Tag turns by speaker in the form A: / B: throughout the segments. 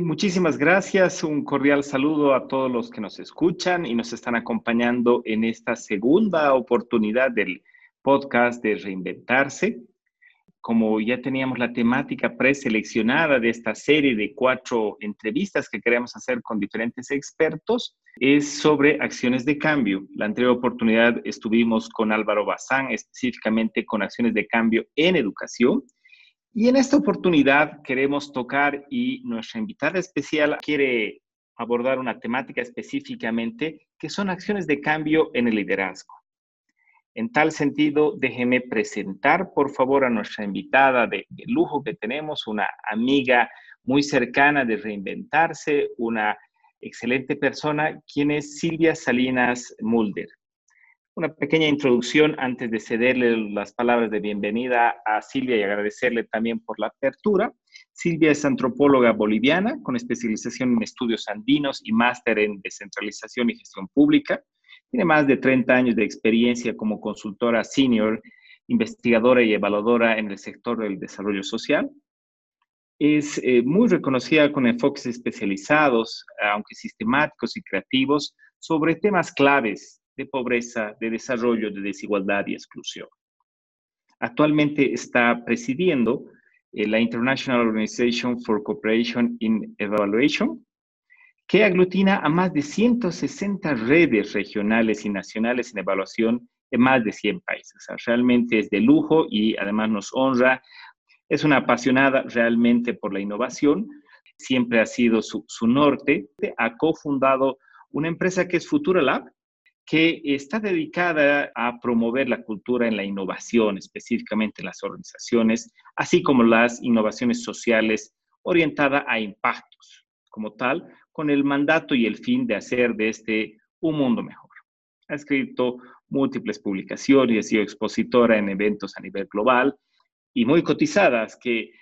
A: Muchísimas gracias. Un cordial saludo a todos los que nos escuchan y nos están acompañando en esta segunda oportunidad del podcast de Reinventarse. Como ya teníamos la temática preseleccionada de esta serie de cuatro entrevistas que queremos hacer con diferentes expertos, es sobre acciones de cambio. La anterior oportunidad estuvimos con Álvaro Bazán, específicamente con acciones de cambio en educación. Y en esta oportunidad queremos tocar y nuestra invitada especial quiere abordar una temática específicamente que son acciones de cambio en el liderazgo. En tal sentido, déjeme presentar, por favor, a nuestra invitada de, de, lujo que tenemos, una amiga muy cercana de reinventarse, una excelente persona, quien es Silvia Salinas Mulder una pequeña introducción antes de cederle las palabras de bienvenida a Silvia y agradecerle también por la apertura. Silvia es antropóloga boliviana con especialización en estudios andinos y máster en descentralización y gestión pública. Tiene más de 30 años de experiencia como consultora senior, investigadora y evaluadora en el sector del desarrollo social. Es eh, muy reconocida con enfoques especializados, aunque sistemáticos y creativos, sobre temas claves de pobreza, de desarrollo, de desigualdad y exclusión. Actualmente está presidiendo eh, la International Organization for Cooperation in Evaluation, que aglutina a más de 160 redes regionales y nacionales en evaluación en más de 100 países. realmente es de lujo y además nos honra. Es una apasionada realmente por la innovación. Siempre ha sido su, su norte. Ha cofundado una empresa que es Futura Lab, que está dedicada a promover la cultura en la innovación, específicamente en las organizaciones, así como las innovaciones sociales orientadas a impactos, como tal, con el mandato y el fin de hacer de este un mundo mejor. Ha escrito múltiples publicaciones ha sido expositora en eventos a nivel global y muy cotizadas que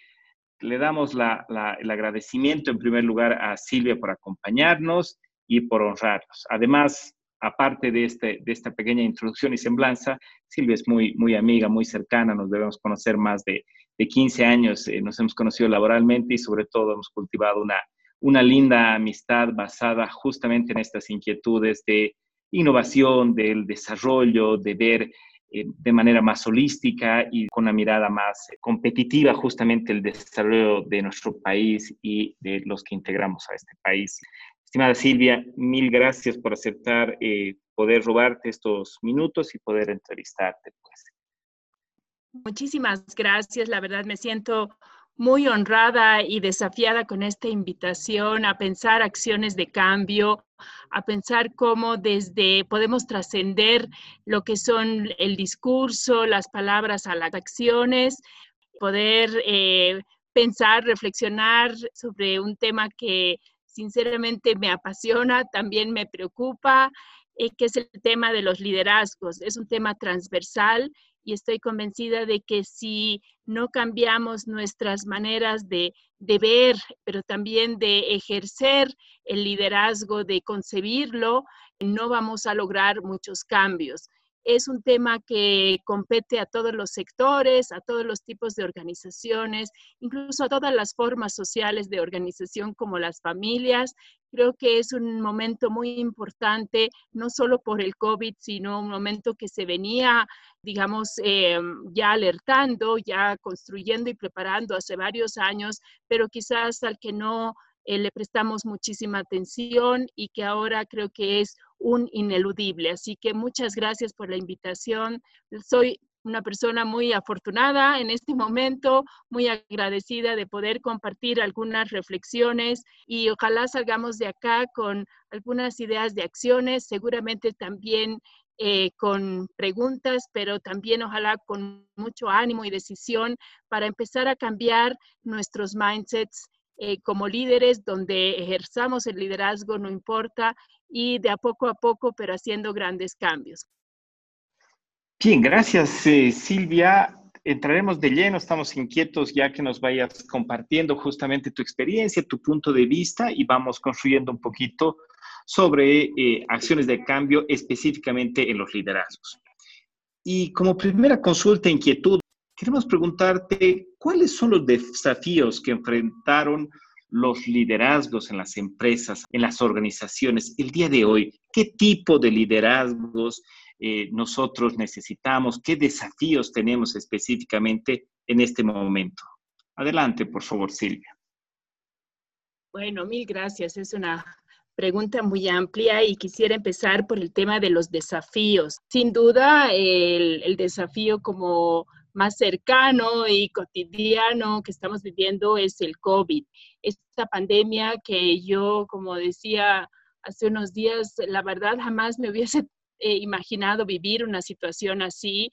A: le damos el agradecimiento en primer lugar a Silvia por acompañarnos y por honrarnos. Además, aparte de, este, de esta pequeña introducción y semblanza, Silvia es muy, muy amiga, muy cercana, nos debemos conocer más de, de 15 años, eh, nos hemos conocido laboralmente y sobre todo hemos cultivado una, una linda amistad basada justamente en estas inquietudes de innovación, del desarrollo, de ver eh, de manera más holística y con una mirada más competitiva justamente el desarrollo de nuestro país y de los que integramos a este país. Estimada Silvia, mil gracias por aceptar eh, poder robarte estos minutos y poder entrevistarte. Pues.
B: Muchísimas gracias, la verdad me siento muy honrada y desafiada con esta invitación a pensar acciones de cambio, a pensar cómo desde podemos trascender lo que son el discurso, las palabras a las acciones, poder eh, pensar, reflexionar sobre un tema que sinceramente me apasiona, también me preocupa, eh, que es el tema de los liderazgos. Es un tema transversal y estoy convencida de que si no cambiamos nuestras maneras de, de ver, pero también de ejercer el liderazgo, de concebirlo, no vamos a lograr muchos cambios es un tema que compete a todos los sectores, a todos los tipos de organizaciones, incluso a todas las formas sociales de organización como las familias. Creo que es un momento muy importante, no solo por el COVID, sino un momento que se venía, digamos, eh, ya alertando, ya construyendo y preparando hace varios años, pero quizás al que no eh, le prestamos muchísima atención y que ahora creo que es un ineludible. Así que muchas gracias por la invitación. Soy una persona muy afortunada en este momento, muy agradecida de poder compartir algunas reflexiones y ojalá salgamos de acá con algunas ideas de acciones, seguramente también eh, con preguntas, pero también ojalá con mucho ánimo y decisión para empezar a cambiar nuestros mindsets eh, como líderes, donde ejerzamos el liderazgo, no importa, y de a poco a poco, pero haciendo grandes cambios.
A: Bien, gracias eh, Silvia. Entraremos de lleno, estamos inquietos ya que nos vayas compartiendo justamente tu experiencia, tu punto de vista y vamos construyendo un poquito sobre eh, acciones de cambio específicamente en los liderazgos. Y como primera consulta, inquietud, queremos preguntarte cuáles son los desafíos que enfrentaron los liderazgos en las empresas, en las organizaciones, el día de hoy, qué tipo de liderazgos eh, nosotros necesitamos, qué desafíos tenemos específicamente en este momento. Adelante, por favor, Silvia.
B: Bueno, mil gracias. Es una pregunta muy amplia y quisiera empezar por el tema de los desafíos. Sin duda, el, el desafío como más cercano y cotidiano que estamos viviendo es el COVID. Esta pandemia que yo, como decía hace unos días, la verdad jamás me hubiese eh, imaginado vivir una situación así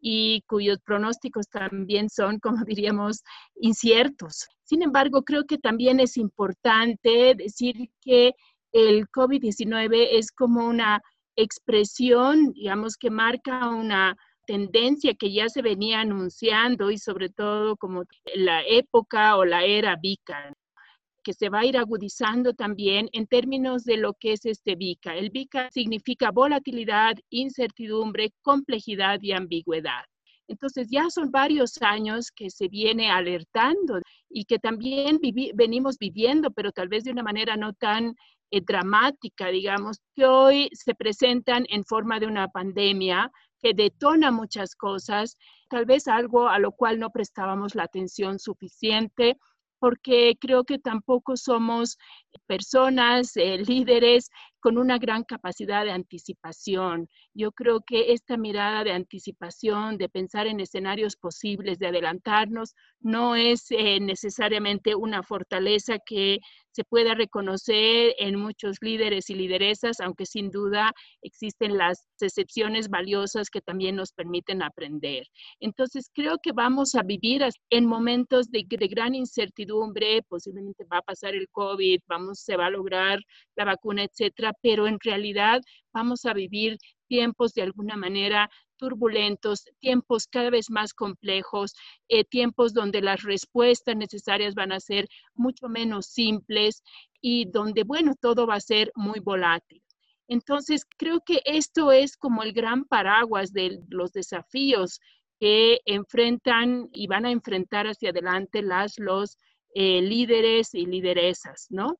B: y cuyos pronósticos también son, como diríamos, inciertos. Sin embargo, creo que también es importante decir que el COVID-19 es como una expresión, digamos, que marca una tendencia que ya se venía anunciando y sobre todo como la época o la era VICA, que se va a ir agudizando también en términos de lo que es este VICA. El VICA significa volatilidad, incertidumbre, complejidad y ambigüedad. Entonces ya son varios años que se viene alertando y que también venimos viviendo, pero tal vez de una manera no tan eh, dramática, digamos, que hoy se presentan en forma de una pandemia detona muchas cosas, tal vez algo a lo cual no prestábamos la atención suficiente porque creo que tampoco somos personas, eh, líderes con una gran capacidad de anticipación. Yo creo que esta mirada de anticipación, de pensar en escenarios posibles, de adelantarnos, no es eh, necesariamente una fortaleza que se pueda reconocer en muchos líderes y lideresas, aunque sin duda existen las excepciones valiosas que también nos permiten aprender. Entonces, creo que vamos a vivir en momentos de, de gran incertidumbre, posiblemente va a pasar el COVID, vamos, se va a lograr la vacuna, etcétera, pero en realidad vamos a vivir tiempos de alguna manera turbulentos, tiempos cada vez más complejos, eh, tiempos donde las respuestas necesarias van a ser mucho menos simples y donde, bueno, todo va a ser muy volátil. Entonces, creo que esto es como el gran paraguas de los desafíos que enfrentan y van a enfrentar hacia adelante las, los eh, líderes y lideresas, ¿no?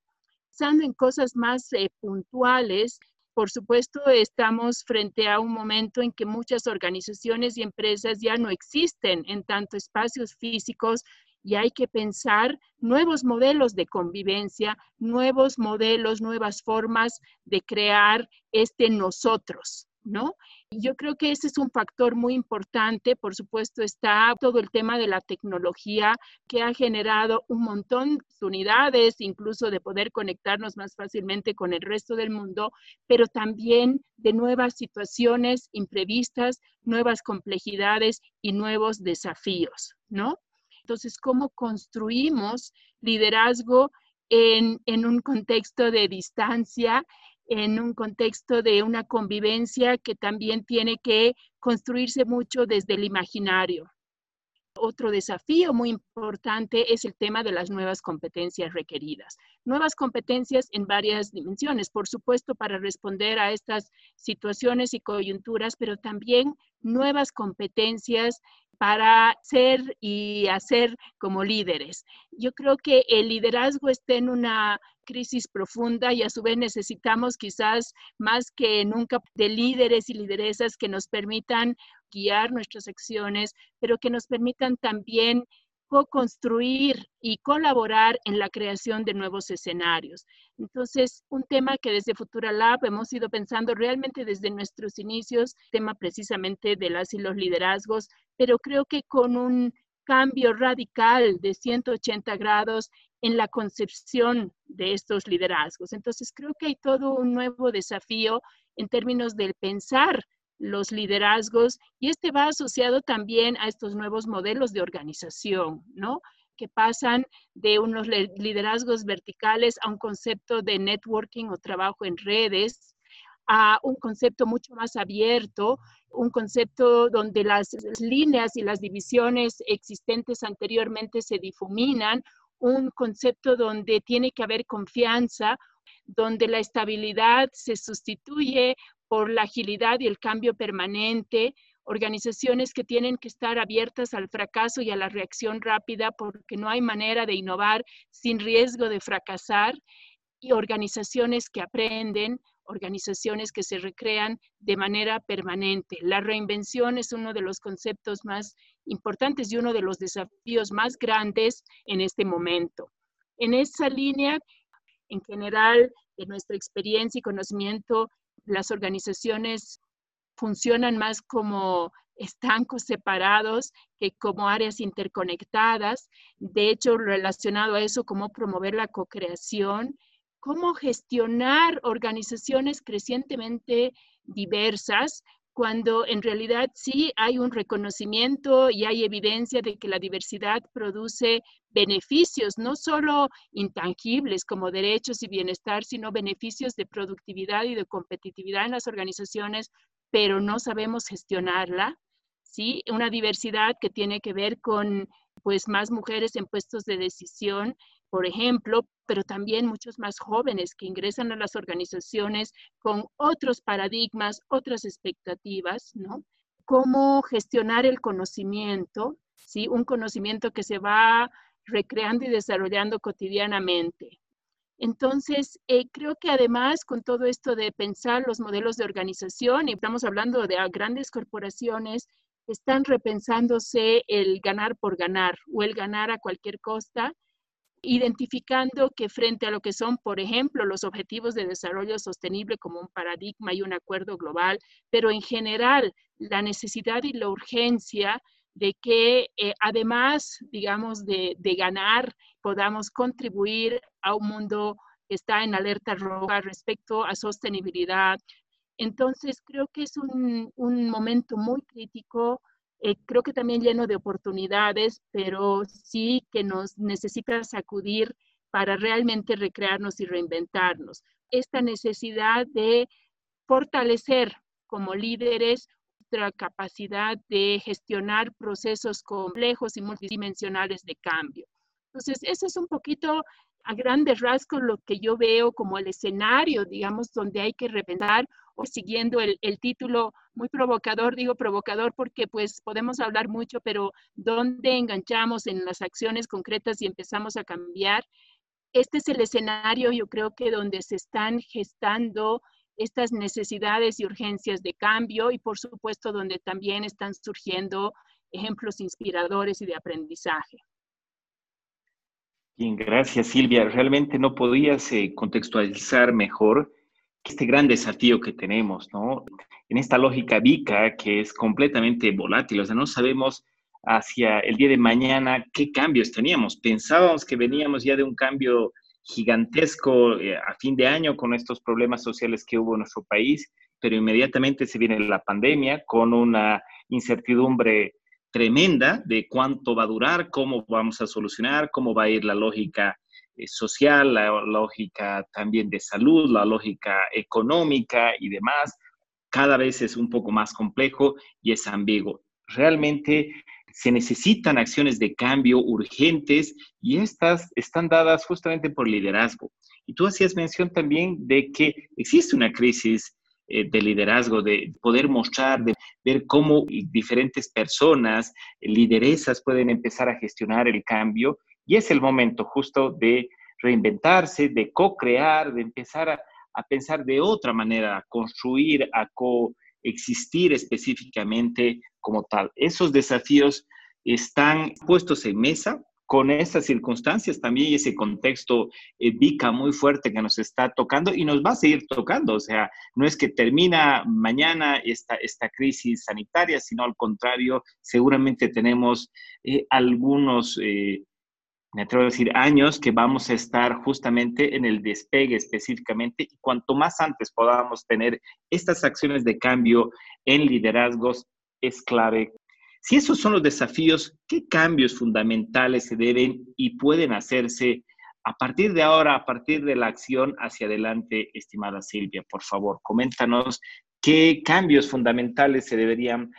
B: Pensando en cosas más eh, puntuales, por supuesto, estamos frente a un momento en que muchas organizaciones y empresas ya no existen en tanto espacios físicos y hay que pensar nuevos modelos de convivencia, nuevos modelos, nuevas formas de crear este nosotros, ¿no? Yo creo que ese es un factor muy importante. Por supuesto, está todo el tema de la tecnología que ha generado un montón de unidades, incluso de poder conectarnos más fácilmente con el resto del mundo, pero también de nuevas situaciones imprevistas, nuevas complejidades y nuevos desafíos, ¿no? Entonces, ¿cómo construimos liderazgo en, en un contexto de distancia en un contexto de una convivencia que también tiene que construirse mucho desde el imaginario. Otro desafío muy importante es el tema de las nuevas competencias requeridas. Nuevas competencias en varias dimensiones, por supuesto, para responder a estas situaciones y coyunturas, pero también nuevas competencias para ser y hacer como líderes. Yo creo que el liderazgo está en una crisis profunda y a su vez necesitamos quizás más que nunca de líderes y lideresas que nos permitan guiar nuestras acciones, pero que nos permitan también co-construir y colaborar en la creación de nuevos escenarios. Entonces, un tema que desde Futura Lab hemos ido pensando realmente desde nuestros inicios, tema precisamente de las y los liderazgos, pero creo que con un cambio radical de 180 grados en la concepción de estos liderazgos. Entonces, creo que hay todo un nuevo desafío en términos del pensar los liderazgos y este va asociado también a estos nuevos modelos de organización, ¿no? que pasan de unos liderazgos verticales a un concepto de networking o trabajo en redes, a un concepto mucho más abierto, un concepto donde las líneas y las divisiones existentes anteriormente se difuminan, un concepto donde tiene que haber confianza, donde la estabilidad se sustituye por la agilidad y el cambio permanente, organizaciones que tienen que estar abiertas al fracaso y a la reacción rápida porque no hay manera de innovar sin riesgo de fracasar y organizaciones que aprenden, organizaciones que se recrean de manera permanente. La reinvención es uno de los conceptos más importantes y uno de los desafíos más grandes en este momento. En esa línea, en general, de nuestra experiencia y conocimiento, las organizaciones funcionan más como estancos separados que como áreas interconectadas. De hecho, relacionado a eso, cómo promover la co-creación, cómo gestionar organizaciones crecientemente diversas cuando en realidad sí hay un reconocimiento y hay evidencia de que la diversidad produce beneficios, no solo intangibles como derechos y bienestar, sino beneficios de productividad y de competitividad en las organizaciones, pero no sabemos gestionarla. ¿sí? Una diversidad que tiene que ver con pues más mujeres en puestos de decisión, por ejemplo, pero también muchos más jóvenes que ingresan a las organizaciones con otros paradigmas, otras expectativas, ¿no? Cómo gestionar el conocimiento, ¿sí? Un conocimiento que se va recreando y desarrollando cotidianamente. Entonces, eh, creo que además con todo esto de pensar los modelos de organización, y estamos hablando de grandes corporaciones, están repensándose el ganar por ganar o el ganar a cualquier costa identificando que frente a lo que son, por ejemplo, los objetivos de desarrollo sostenible como un paradigma y un acuerdo global, pero en general la necesidad y la urgencia de que eh, además, digamos, de, ganar, podamos contribuir a un mundo que está en alerta roja respecto a sostenibilidad. Entonces, creo que es un, un momento muy crítico eh, creo que también lleno de oportunidades, pero sí que nos necesita sacudir para realmente recrearnos y reinventarnos. Esta necesidad de fortalecer como líderes nuestra capacidad de gestionar procesos complejos y multidimensionales de cambio. Entonces, eso es un poquito a grandes rasgos lo que yo veo como el escenario, digamos, donde hay que reventar o siguiendo el, el, título muy provocador, digo provocador porque pues podemos hablar mucho, pero ¿dónde enganchamos en las acciones concretas y empezamos a cambiar? Este es el escenario, yo creo que donde se están gestando estas necesidades y urgencias de cambio y por supuesto donde también están surgiendo ejemplos inspiradores y de aprendizaje.
A: Bien, gracias Silvia. Realmente no podías eh, contextualizar mejor este gran desafío que tenemos, ¿no? En esta lógica VICA que es completamente volátil, o sea, no sabemos hacia el día de mañana qué cambios teníamos. Pensábamos que veníamos ya de un cambio gigantesco eh, a fin de año con estos problemas sociales que hubo en nuestro país, pero inmediatamente se viene la pandemia con una incertidumbre tremenda de cuánto va a durar, cómo vamos a solucionar, cómo va a ir la lógica social, la lógica también de salud, la lógica económica y demás. Cada vez es un poco más complejo y es ambiguo. Realmente se necesitan acciones de cambio urgentes y estas están dadas justamente por liderazgo. Y tú hacías mención también de que existe una crisis eh, de liderazgo, de poder mostrar, de ver cómo diferentes personas, lideresas pueden empezar a gestionar el cambio. Y es el momento justo de reinventarse, de co-crear, de empezar a, a, pensar de otra manera, a construir, a coexistir específicamente como tal. Esos desafíos están puestos en mesa, con esas circunstancias también y ese contexto eh, muy fuerte que nos está tocando y nos va a seguir tocando. O sea, no es que termina mañana esta, esta crisis sanitaria, sino al contrario, seguramente tenemos eh, algunos, eh, me atrevo a decir, años que vamos a estar justamente en el despegue específicamente y cuanto más antes podamos tener estas acciones de cambio en liderazgos, es clave si esos son los desafíos, ¿qué cambios fundamentales se deben y pueden hacerse a partir de ahora, a partir de la acción hacia adelante, estimada Silvia? Por favor, coméntanos qué cambios fundamentales se deberían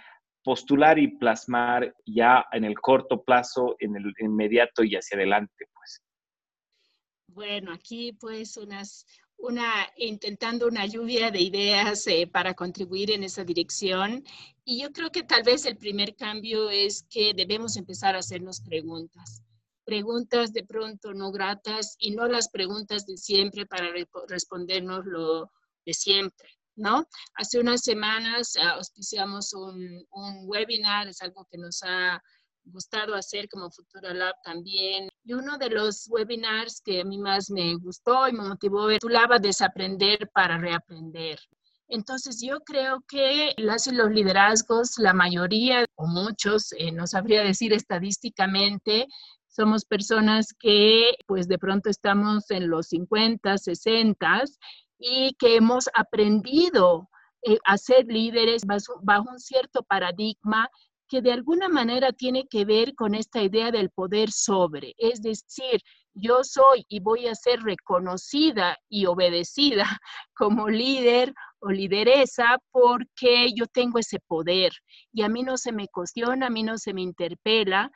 A: postular y plasmar ya en el corto plazo, en el inmediato y hacia adelante, pues.
B: Bueno, aquí pues una, intentando una lluvia de ideas eh, para contribuir en esa dirección. Y yo creo que tal vez el primer cambio es que debemos empezar a hacernos preguntas. Preguntas de pronto no gratas y no las preguntas de siempre para respondernos lo de siempre. ¿No? Hace unas semanas ah, auspiciamos un, un webinar, es algo que nos ha gustado hacer como Futura Lab también. Y uno de los webinars que a mí más me gustó y me motivó titulaba Desaprender para reaprender. Entonces yo creo que los liderazgos, la mayoría o muchos, eh, no sabría decir estadísticamente, somos personas que pues de pronto estamos en los 50, 60 y que hemos aprendido eh, a ser líderes bajo un cierto paradigma que de alguna manera tiene que ver con esta idea del poder sobre, es decir, yo soy y voy a ser reconocida y obedecida como líder o lideresa porque yo tengo ese poder. Y a mí no se me cuestiona, a mí no se me interpela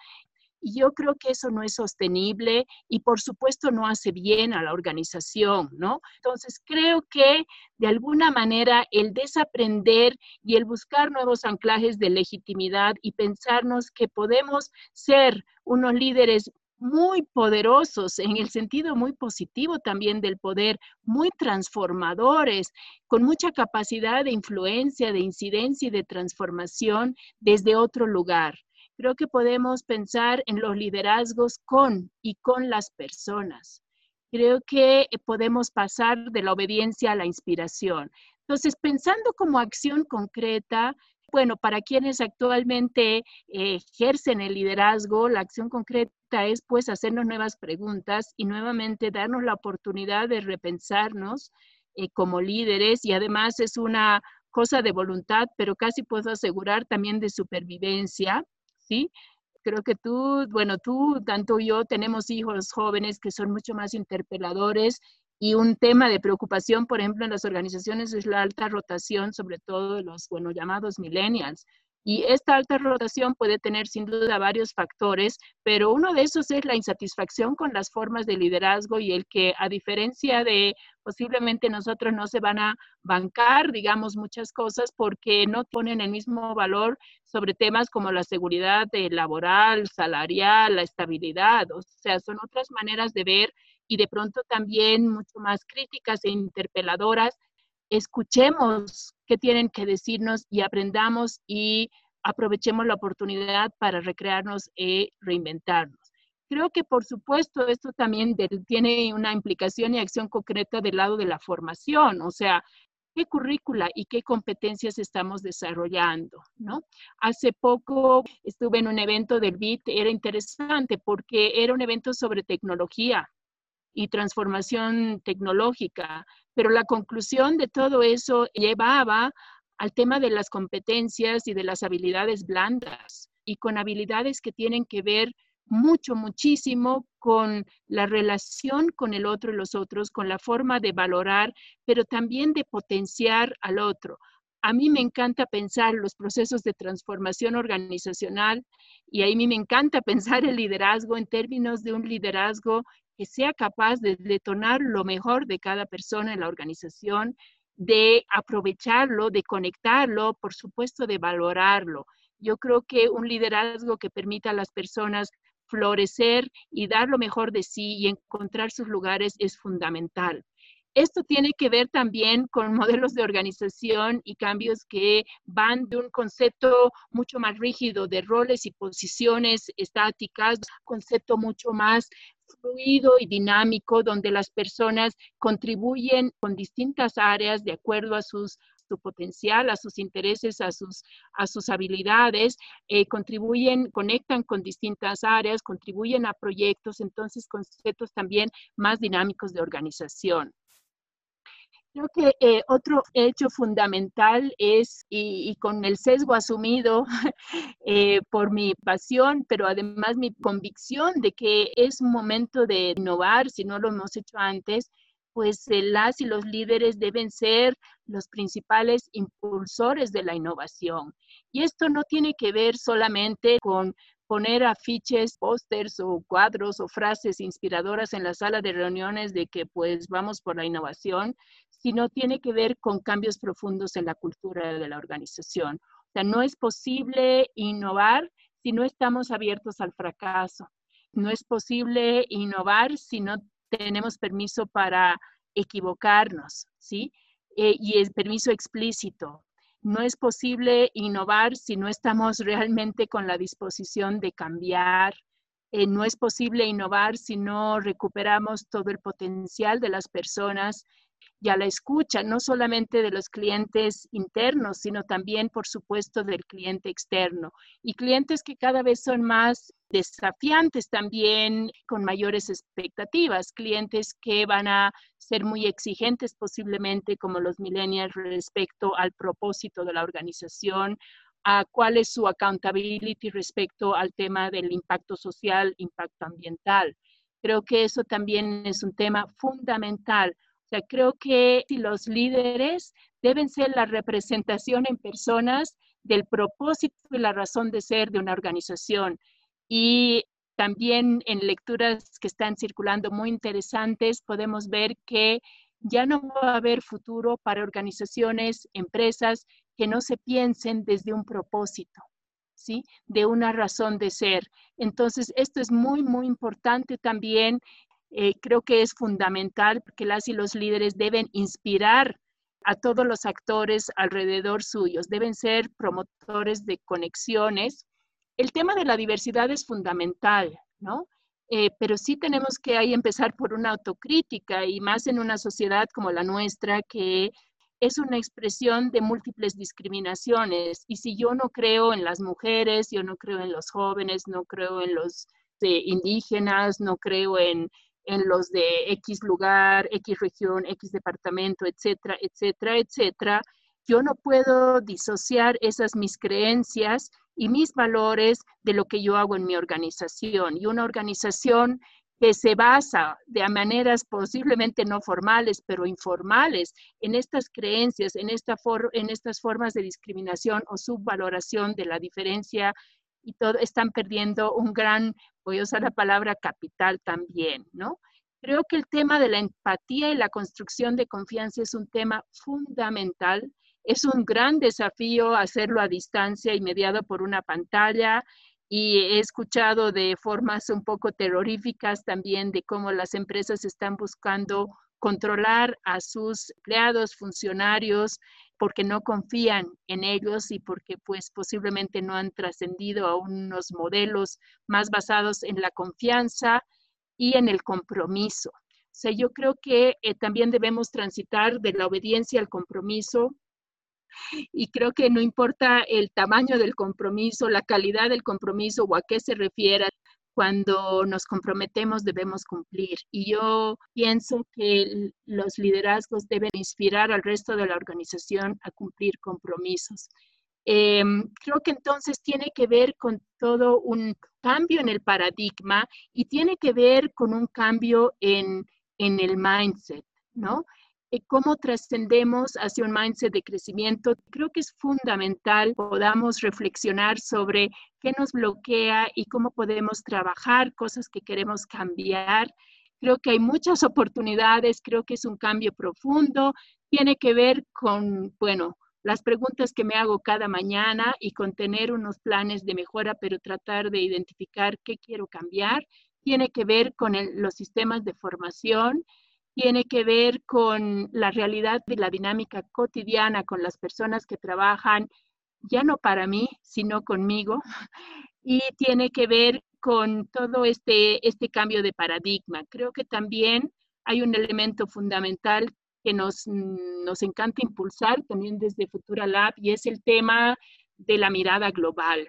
B: y yo creo que eso no es sostenible y por supuesto no hace bien a la organización, ¿no? Entonces creo que de alguna manera el desaprender y el buscar nuevos anclajes de legitimidad y pensarnos que podemos ser unos líderes muy poderosos en el sentido muy positivo también del poder, muy transformadores, con mucha capacidad de influencia, de incidencia y de transformación desde otro lugar. Creo que podemos pensar en los liderazgos con y con las personas. Creo que podemos pasar de la obediencia a la inspiración. Entonces, pensando como acción concreta, bueno, para quienes actualmente eh, ejercen el liderazgo, la acción concreta es pues hacernos nuevas preguntas y nuevamente darnos la oportunidad de repensarnos eh, como líderes y además es una cosa de voluntad, pero casi puedo asegurar también de supervivencia ¿sí? Creo que tú, bueno, tú, tanto yo, tenemos hijos jóvenes que son mucho más interpeladores y un tema de preocupación, por ejemplo, en las organizaciones es la alta rotación, sobre todo los, bueno, llamados millennials. Y esta alta rotación puede tener sin duda varios factores, pero uno de esos es la insatisfacción con las formas de liderazgo y el que a diferencia de posiblemente nosotros no se van a bancar, digamos, muchas cosas porque no ponen el mismo valor sobre temas como la seguridad laboral, salarial, la estabilidad. O sea, son otras maneras de ver y de pronto también mucho más críticas e interpeladoras escuchemos qué tienen que decirnos y aprendamos y aprovechemos la oportunidad para recrearnos y reinventarnos. Creo que, por supuesto, esto también tiene una implicación y acción concreta del lado de la formación, o sea, qué currícula y qué competencias estamos desarrollando, ¿no? Hace poco estuve en un evento del BIT, era interesante porque era un evento sobre tecnología y transformación tecnológica. Pero la conclusión de todo eso llevaba al tema de las competencias y de las habilidades blandas y con habilidades que tienen que ver mucho, muchísimo con la relación con el otro y los otros, con la forma de valorar, pero también de potenciar al otro. A mí me encanta pensar los procesos de transformación organizacional y a mí me encanta pensar el liderazgo en términos de un liderazgo que sea capaz de detonar lo mejor de cada persona en la organización, de aprovecharlo, de conectarlo, por supuesto, de valorarlo. Yo creo que un liderazgo que permita a las personas florecer y dar lo mejor de sí y encontrar sus lugares es fundamental. Esto tiene que ver también con modelos de organización y cambios que van de un concepto mucho más rígido de roles y posiciones estáticas, concepto mucho más fluido y dinámico donde las personas contribuyen con distintas áreas de acuerdo a sus su potencial, a sus intereses, a sus, habilidades, eh, contribuyen, conectan con distintas áreas, contribuyen a proyectos, entonces conceptos también más dinámicos de organización. Creo que eh, otro hecho fundamental es, y, con el sesgo asumido eh, por mi pasión, pero además mi convicción de que es momento de innovar, si no lo hemos hecho antes, pues eh, las y los líderes deben ser los principales impulsores de la innovación. Y esto no tiene que ver solamente con poner afiches, pósters o cuadros o frases inspiradoras en la sala de reuniones de que pues vamos por la innovación, sino tiene que ver con cambios profundos en la cultura de la organización. O sea, no es posible innovar si no estamos abiertos al fracaso. No es posible innovar si no tenemos permiso para equivocarnos, ¿sí? Eh, y es permiso explícito. No es posible innovar si no estamos realmente con la disposición de cambiar. Eh, no es posible innovar si no recuperamos todo el potencial de las personas y a la escucha, no solamente de los clientes internos, sino también, por supuesto, del cliente externo. Y clientes que cada vez son más desafiantes también, con mayores expectativas, clientes que van a ser muy exigentes posiblemente como los millennials respecto al propósito de la organización, a cuál es su accountability respecto al tema del impacto social, impacto ambiental. Creo que eso también es un tema fundamental sea, creo que los líderes deben ser la representación en personas del propósito y la razón de ser de una organización. Y también en lecturas que están circulando muy interesantes, podemos ver que ya no va a haber futuro para organizaciones, empresas que no se piensen desde un propósito, ¿sí? De una razón de ser. Entonces, esto es muy, muy importante también eh, creo que es fundamental que las y los líderes deben inspirar a todos los actores alrededor suyos, deben ser promotores de conexiones. El tema de la diversidad es fundamental, ¿no? Eh, pero sí tenemos que ahí empezar por una autocrítica y más en una sociedad como la nuestra que es una expresión de múltiples discriminaciones. Y si yo no creo en las mujeres, yo no creo en los jóvenes, no creo en los eh, indígenas, no creo en, en los de X lugar, X región, X departamento, etcétera, etcétera, etcétera, yo no puedo disociar esas mis creencias y mis valores de lo que yo hago en mi organización. Y una organización que se basa de maneras posiblemente no formales, pero informales, en estas creencias, en, esta en estas formas de discriminación o subvaloración de la diferencia y todo, están perdiendo un gran, voy a usar la palabra capital también, ¿no? Creo que el tema de la empatía y la construcción de confianza es un tema fundamental. Es un gran desafío hacerlo a distancia y mediado por una pantalla. Y he escuchado de formas un poco terroríficas también de cómo las empresas están buscando controlar a sus empleados, funcionarios, porque no confían en ellos y porque pues posiblemente no han trascendido a unos modelos más basados en la confianza y en el compromiso. O sea, yo creo que eh, también debemos transitar de la obediencia al compromiso y creo que no importa el tamaño del compromiso, la calidad del compromiso o a qué se refiera, cuando nos comprometemos debemos cumplir. Y yo pienso que los liderazgos deben inspirar al resto de la organización a cumplir compromisos. Em, creo que entonces tiene que ver con todo un cambio en el paradigma y tiene que ver con un cambio en, en el mindset, ¿no? Cómo trascendemos hacia un mindset de crecimiento, creo que es fundamental podamos reflexionar sobre qué nos bloquea y cómo podemos trabajar cosas que queremos cambiar. Creo que hay muchas oportunidades, creo que es un cambio profundo, tiene que ver con, bueno, las preguntas que me hago cada mañana y con tener unos planes de mejora, pero tratar de identificar qué quiero cambiar. Tiene que ver con los sistemas de formación, tiene que ver con la realidad de la dinámica cotidiana con las personas que trabajan, ya no para mí, sino conmigo, y tiene que ver con todo este, este cambio de paradigma. Creo que también hay un elemento fundamental que nos, nos encanta impulsar también desde Futura Lab y es el tema de la mirada global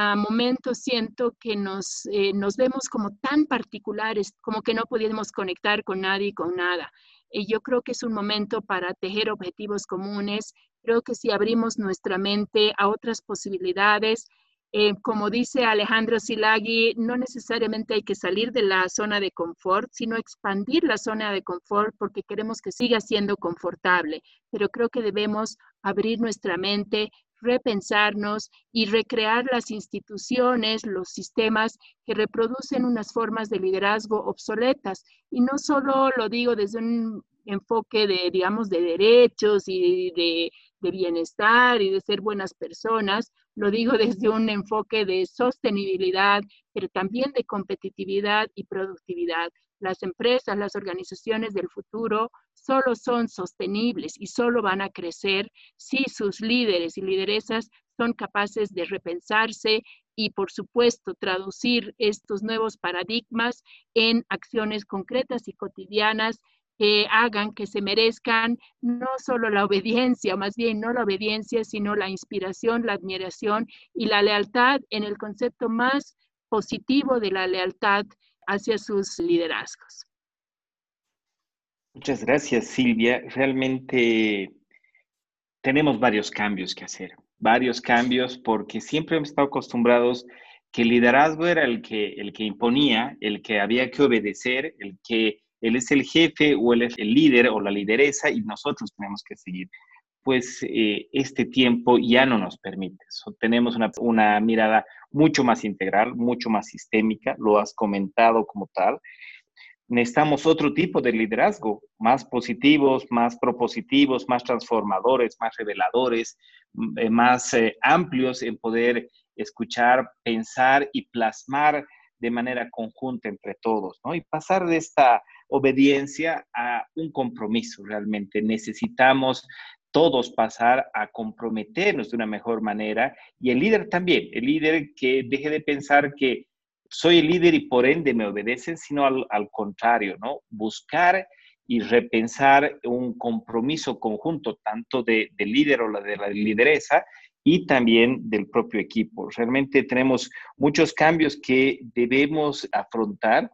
B: a momentos siento que nos, eh, nos vemos como tan particulares, como que no podíamos conectar con nadie y con nada. Y yo creo que es un momento para tejer objetivos comunes. Creo que si abrimos nuestra mente a otras posibilidades, eh, como dice Alejandro Silagui, no necesariamente hay que salir de la zona de confort, sino expandir la zona de confort porque queremos que siga siendo confortable. Pero creo que debemos abrir nuestra mente, repensarnos y recrear las instituciones, los sistemas que reproducen unas formas de liderazgo obsoletas. Y no solo lo digo desde un enfoque de, digamos, de derechos y de, de bienestar y de ser buenas personas, lo digo desde un enfoque de sostenibilidad, pero también de competitividad y productividad. Las empresas, las organizaciones del futuro solo son sostenibles y solo van a crecer si sus líderes y lideresas son capaces de repensarse y, por supuesto, traducir estos nuevos paradigmas en acciones concretas y cotidianas que hagan que se merezcan no solo la obediencia, más bien no la obediencia, sino la inspiración, la admiración y la lealtad en el concepto más positivo de la lealtad hacia sus liderazgos.
A: Muchas gracias, Silvia. Realmente tenemos varios cambios que hacer, varios cambios porque siempre hemos estado acostumbrados que el liderazgo era el que, el que imponía, el que había que obedecer, el que él es el jefe o él es el líder o la lideresa y nosotros tenemos que seguir. Pues eh, este tiempo ya no nos permite. tenemos una, una mirada mucho más integral, mucho más sistémica, lo has comentado como tal. Necesitamos otro tipo de liderazgo, más positivos, más propositivos, más transformadores, más reveladores, eh, más eh, amplios en poder escuchar, pensar y plasmar de manera conjunta entre todos, ¿no? Y pasar de esta obediencia a un compromiso realmente. Necesitamos todos pasar a comprometernos de una mejor manera y el líder también, el líder que deje de pensar que soy el líder y por ende me obedecen, sino al, contrario, ¿no? Buscar y repensar un compromiso conjunto, tanto de, del líder o la de la lideresa, y también del propio equipo. Realmente tenemos muchos cambios que debemos afrontar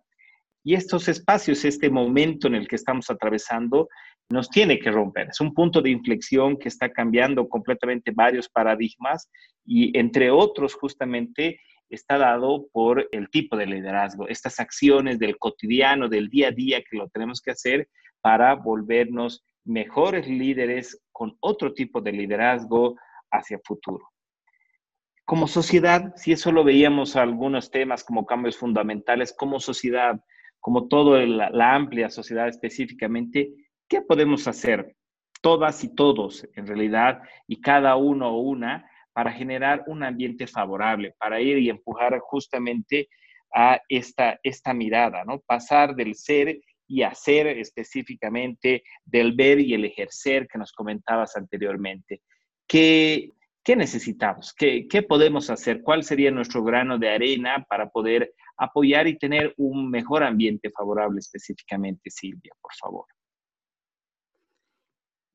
A: y estos espacios, este momento en el que estamos atravesando, nos tiene que romper. Es un punto de inflexión que está cambiando completamente varios paradigmas y entre otros justamente está dado por el tipo de liderazgo, estas acciones del cotidiano, del día a día que lo tenemos que hacer para volvernos mejores líderes con otro tipo de liderazgo hacia futuro. Como sociedad, si eso lo veíamos algunos temas como cambios fundamentales, como sociedad, como toda la, amplia sociedad específicamente, ¿qué podemos hacer? Todas y todos, en realidad, y cada uno o una, para generar un ambiente favorable, para ir y empujar justamente a esta, esta mirada, ¿no? Pasar del ser y hacer específicamente, del ver y el ejercer que nos comentabas anteriormente. ¿Qué, qué necesitamos? ¿Qué, ¿Qué podemos hacer? ¿Cuál sería nuestro grano de arena para poder apoyar y tener un mejor ambiente favorable específicamente, Silvia, por favor.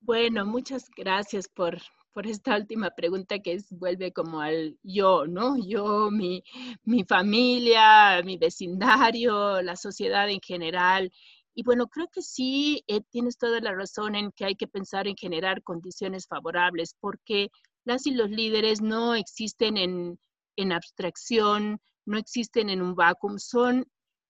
B: Bueno, muchas gracias por, por esta última pregunta que es, vuelve como al yo, ¿no? Yo, mi, mi familia, mi vecindario, la sociedad en general. Y bueno, creo que sí, eh, tienes toda la razón en que hay que pensar en generar condiciones favorables, porque las y los líderes no existen en, en abstracción, no existen en un vacuum, son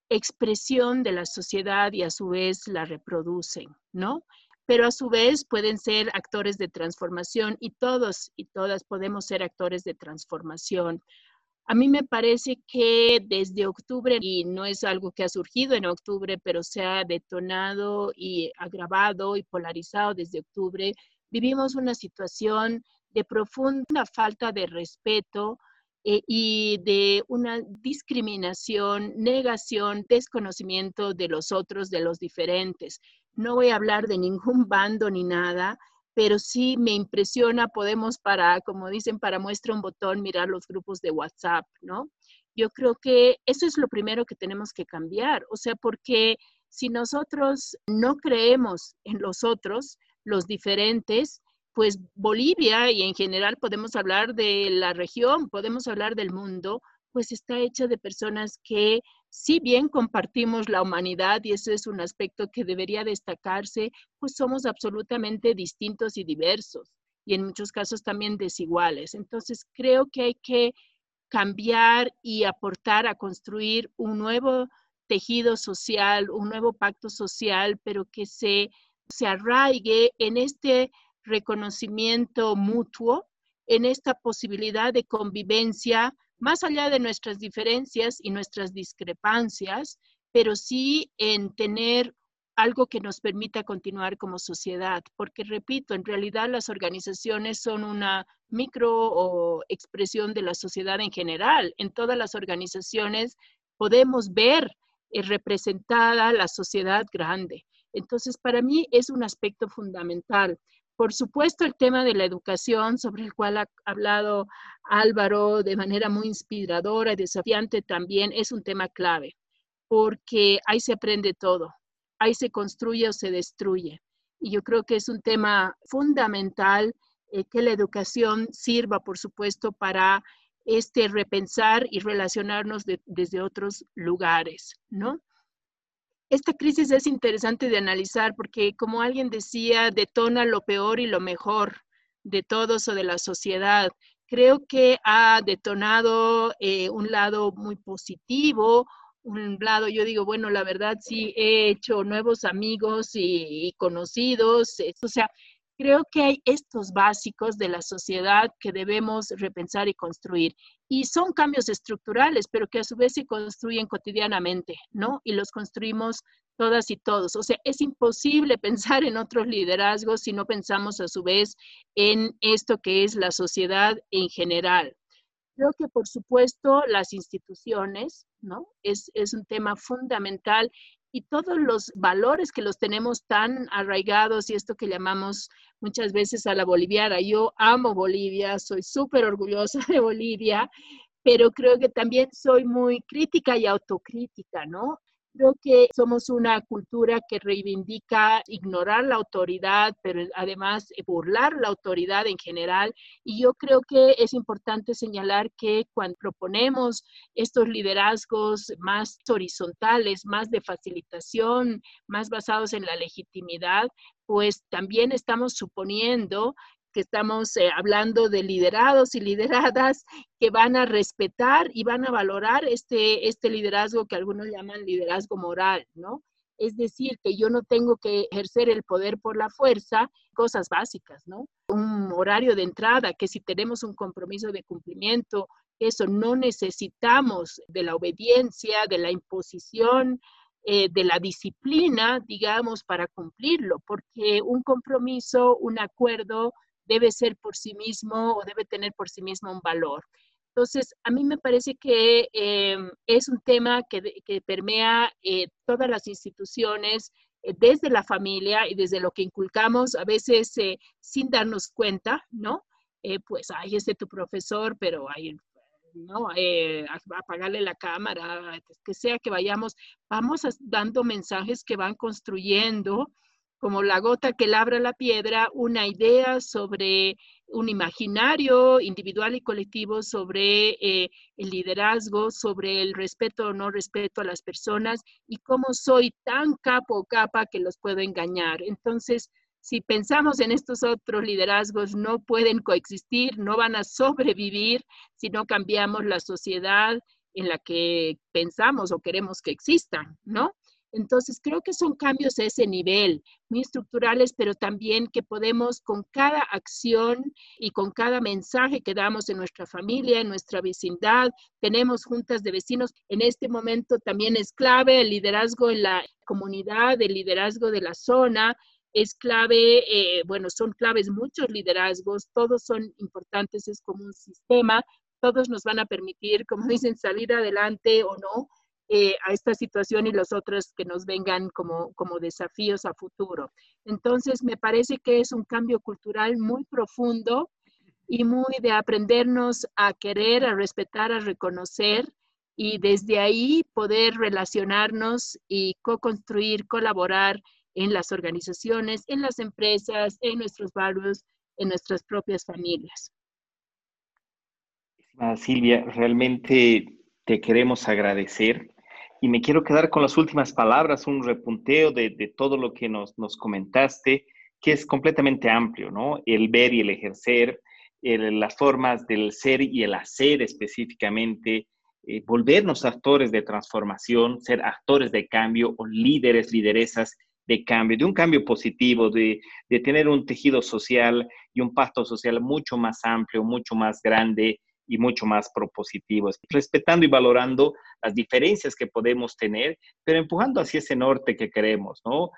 B: expresión de la sociedad y a su vez la reproducen, ¿no? Pero a su vez pueden ser actores de transformación y todos y todas podemos ser actores de transformación. A mí me parece que desde octubre, y no es algo que ha surgido en octubre, pero se ha detonado y agravado y polarizado desde octubre, vivimos una situación de profunda falta de respeto eh, y de una discriminación, negación, desconocimiento de los otros, de los diferentes. No voy a hablar de ningún bando ni nada, pero sí me impresiona, podemos para, como dicen, para muestra un botón, mirar los grupos de WhatsApp, ¿no? Yo creo que eso es lo primero que tenemos que cambiar, o sea, porque si nosotros no creemos en los otros, los diferentes, pues Bolivia y en general podemos hablar de la región, podemos hablar del mundo, pues está hecha de personas que si bien compartimos la humanidad y ese es un aspecto que debería destacarse, pues somos absolutamente distintos y diversos y en muchos casos también desiguales. Entonces creo que hay que cambiar y aportar a construir un nuevo tejido social, un nuevo pacto social, pero que se, se arraigue en este reconocimiento mutuo en esta posibilidad de convivencia más allá de nuestras diferencias y nuestras discrepancias, pero sí en tener algo que nos permita continuar como sociedad, porque repito, en realidad las organizaciones son una micro o expresión de la sociedad en general. En todas las organizaciones podemos ver eh, representada la sociedad grande. Entonces, para mí es un aspecto fundamental. Por supuesto, el tema de la educación, sobre el cual ha hablado Álvaro de manera muy inspiradora y desafiante también, es un tema clave, porque ahí se aprende todo, ahí se construye o se destruye. Y yo creo que es un tema fundamental eh, que la educación sirva, por supuesto, para este repensar y relacionarnos desde otros lugares, ¿no? Esta crisis es interesante de analizar porque, como alguien decía, detona lo peor y lo mejor de todos o de la sociedad. Creo que ha detonado eh, un lado muy positivo, un lado, yo digo, bueno, la verdad sí he hecho nuevos amigos y, y conocidos, o sea, creo que hay estos básicos de la sociedad que debemos repensar y construir. Y son cambios estructurales, pero que a su vez se construyen cotidianamente, ¿no? Y los construimos todas y todos. O sea, es imposible pensar en otros liderazgos si no pensamos a su vez en esto que es la sociedad en general. Creo que, por supuesto, las instituciones, ¿no? Es, es un tema fundamental y todos los valores que los tenemos tan arraigados y esto que llamamos muchas veces a la boliviana. Yo amo Bolivia, soy súper orgullosa de Bolivia, pero creo que también soy muy crítica y autocrítica, ¿no? Creo que somos una cultura que reivindica ignorar la autoridad, pero además burlar la autoridad en general. Y yo creo que es importante señalar que cuando proponemos estos liderazgos más horizontales, más de facilitación, más basados en la legitimidad, pues también estamos suponiendo que estamos eh, hablando de liderados y lideradas que van a respetar y van a valorar este, este liderazgo que algunos llaman liderazgo moral, ¿no? Es decir, que yo no tengo que ejercer el poder por la fuerza, cosas básicas, ¿no? Un horario de entrada, que si tenemos un compromiso de cumplimiento, eso no necesitamos de la obediencia, de la imposición, eh, de la disciplina, digamos, para cumplirlo, porque un compromiso, un acuerdo, debe ser por sí mismo o debe tener por sí mismo un valor. Entonces, a mí me parece que eh, es un tema que, permea eh, todas las instituciones, eh, desde la familia y desde lo que inculcamos, a veces sin darnos cuenta, ¿no? pues, ahí este tu profesor, pero hay, ¿no? apagarle la cámara, que sea que vayamos, vamos dando mensajes que van construyendo como la gota que labra la piedra, una idea sobre un imaginario individual y colectivo sobre eh, el liderazgo, sobre el respeto o no respeto a las personas y cómo soy tan capo o capa que los puedo engañar. Entonces, si pensamos en estos otros liderazgos, no pueden coexistir, no van a sobrevivir si no cambiamos la sociedad en la que pensamos o queremos que existan, ¿no? Entonces, creo que son cambios a ese nivel, muy estructurales, pero también que podemos con cada acción y con cada mensaje que damos en nuestra familia, en nuestra vecindad, tenemos juntas de vecinos. En este momento también es clave el liderazgo en la comunidad, el liderazgo de la zona. Es clave, eh, bueno, son claves muchos liderazgos, todos son importantes, es como un sistema, todos nos van a permitir, como dicen, salir adelante o no, eh, a esta situación y los otros que nos vengan como, como desafíos a futuro. Entonces, me parece que es un cambio cultural muy profundo y muy de aprendernos a querer, a respetar, a reconocer y desde ahí poder relacionarnos y co-construir, colaborar en las organizaciones, en las empresas, en nuestros barrios, en nuestras propias familias.
A: Silvia, realmente te queremos agradecer y me quiero quedar con las últimas palabras, un repunteo de, todo lo que nos, comentaste, que es completamente amplio, ¿no? El ver y el ejercer, las formas del ser y el hacer específicamente, eh, volvernos actores de transformación, ser actores de cambio o líderes, lideresas de cambio, de un cambio positivo, de, de tener un tejido social y un pacto social mucho más amplio, mucho más grande y mucho más propositivo, respetando y valorando las diferencias que podemos tener, pero empujando hacia ese norte que queremos, ¿no?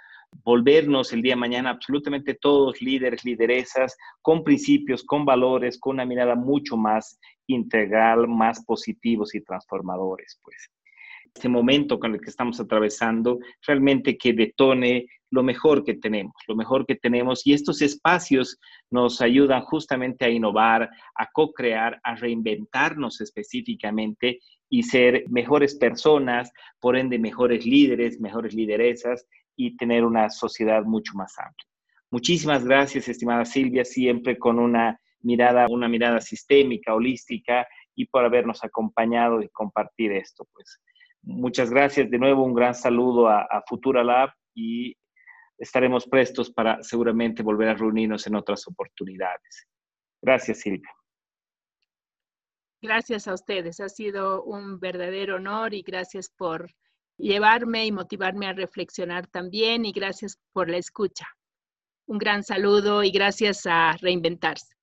A: volvernos el día de mañana absolutamente todos líderes, lideresas, con principios, con valores, con una mirada mucho más integral, más positivos y transformadores, pues. Este momento con el que estamos atravesando, realmente que detone lo mejor que tenemos, lo mejor que tenemos. Y estos espacios nos ayudan justamente a innovar, a co-crear, a reinventarnos específicamente y ser mejores personas, por ende mejores líderes, mejores lideresas y tener una sociedad mucho más amplia. Muchísimas gracias, estimada Silvia, siempre con una mirada, una mirada sistémica, holística y por habernos acompañado y compartir esto. Pues muchas gracias. De nuevo, un gran saludo a, a Futura Lab y estaremos prestos para seguramente volver a reunirnos en otras oportunidades. Gracias, Silvia.
B: Gracias a ustedes. Ha sido un verdadero honor y gracias por llevarme y motivarme a reflexionar también y gracias por la escucha. Un gran saludo y gracias a reinventarse.